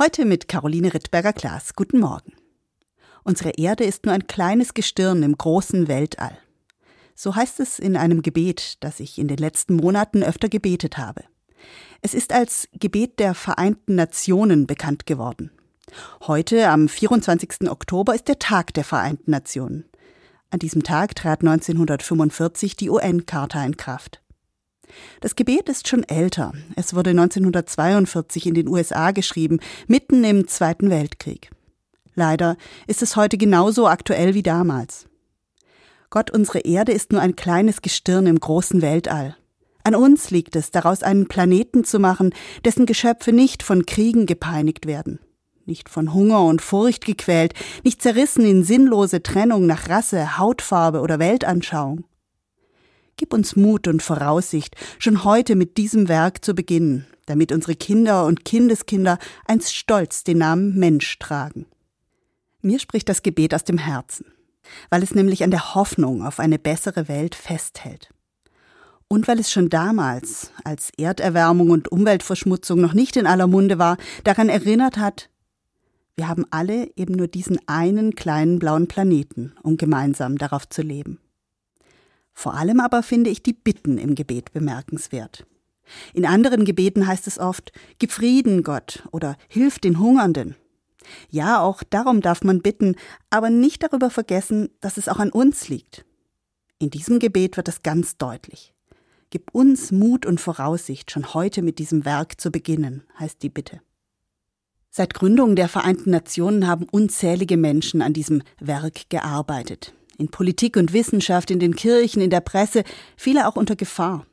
Heute mit Caroline Rittberger-Klaas. Guten Morgen. Unsere Erde ist nur ein kleines Gestirn im großen Weltall. So heißt es in einem Gebet, das ich in den letzten Monaten öfter gebetet habe. Es ist als Gebet der Vereinten Nationen bekannt geworden. Heute, am 24. Oktober, ist der Tag der Vereinten Nationen. An diesem Tag trat 1945 die UN-Charta in Kraft. Das Gebet ist schon älter. Es wurde 1942 in den USA geschrieben, mitten im Zweiten Weltkrieg. Leider ist es heute genauso aktuell wie damals. Gott, unsere Erde ist nur ein kleines Gestirn im großen Weltall. An uns liegt es, daraus einen Planeten zu machen, dessen Geschöpfe nicht von Kriegen gepeinigt werden, nicht von Hunger und Furcht gequält, nicht zerrissen in sinnlose Trennung nach Rasse, Hautfarbe oder Weltanschauung. Gib uns Mut und Voraussicht, schon heute mit diesem Werk zu beginnen, damit unsere Kinder und Kindeskinder einst stolz den Namen Mensch tragen. Mir spricht das Gebet aus dem Herzen, weil es nämlich an der Hoffnung auf eine bessere Welt festhält. Und weil es schon damals, als Erderwärmung und Umweltverschmutzung noch nicht in aller Munde war, daran erinnert hat, wir haben alle eben nur diesen einen kleinen blauen Planeten, um gemeinsam darauf zu leben. Vor allem aber finde ich die Bitten im Gebet bemerkenswert. In anderen Gebeten heißt es oft, Gib Frieden, Gott, oder Hilf den Hungernden. Ja, auch darum darf man bitten, aber nicht darüber vergessen, dass es auch an uns liegt. In diesem Gebet wird es ganz deutlich. Gib uns Mut und Voraussicht, schon heute mit diesem Werk zu beginnen, heißt die Bitte. Seit Gründung der Vereinten Nationen haben unzählige Menschen an diesem Werk gearbeitet in Politik und Wissenschaft, in den Kirchen, in der Presse, viele auch unter Gefahr.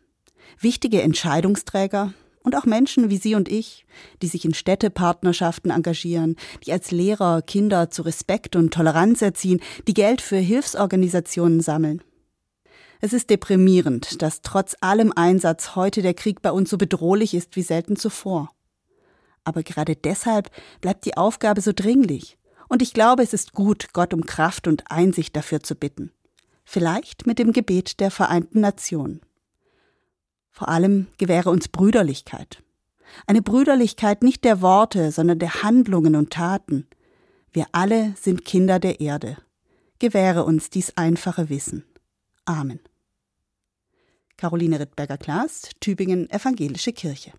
Wichtige Entscheidungsträger und auch Menschen wie Sie und ich, die sich in Städtepartnerschaften engagieren, die als Lehrer Kinder zu Respekt und Toleranz erziehen, die Geld für Hilfsorganisationen sammeln. Es ist deprimierend, dass trotz allem Einsatz heute der Krieg bei uns so bedrohlich ist wie selten zuvor. Aber gerade deshalb bleibt die Aufgabe so dringlich. Und ich glaube, es ist gut, Gott um Kraft und Einsicht dafür zu bitten. Vielleicht mit dem Gebet der Vereinten Nationen. Vor allem gewähre uns Brüderlichkeit. Eine Brüderlichkeit nicht der Worte, sondern der Handlungen und Taten. Wir alle sind Kinder der Erde. Gewähre uns dies einfache Wissen. Amen. Caroline Rittberger-Klaas, Tübingen Evangelische Kirche.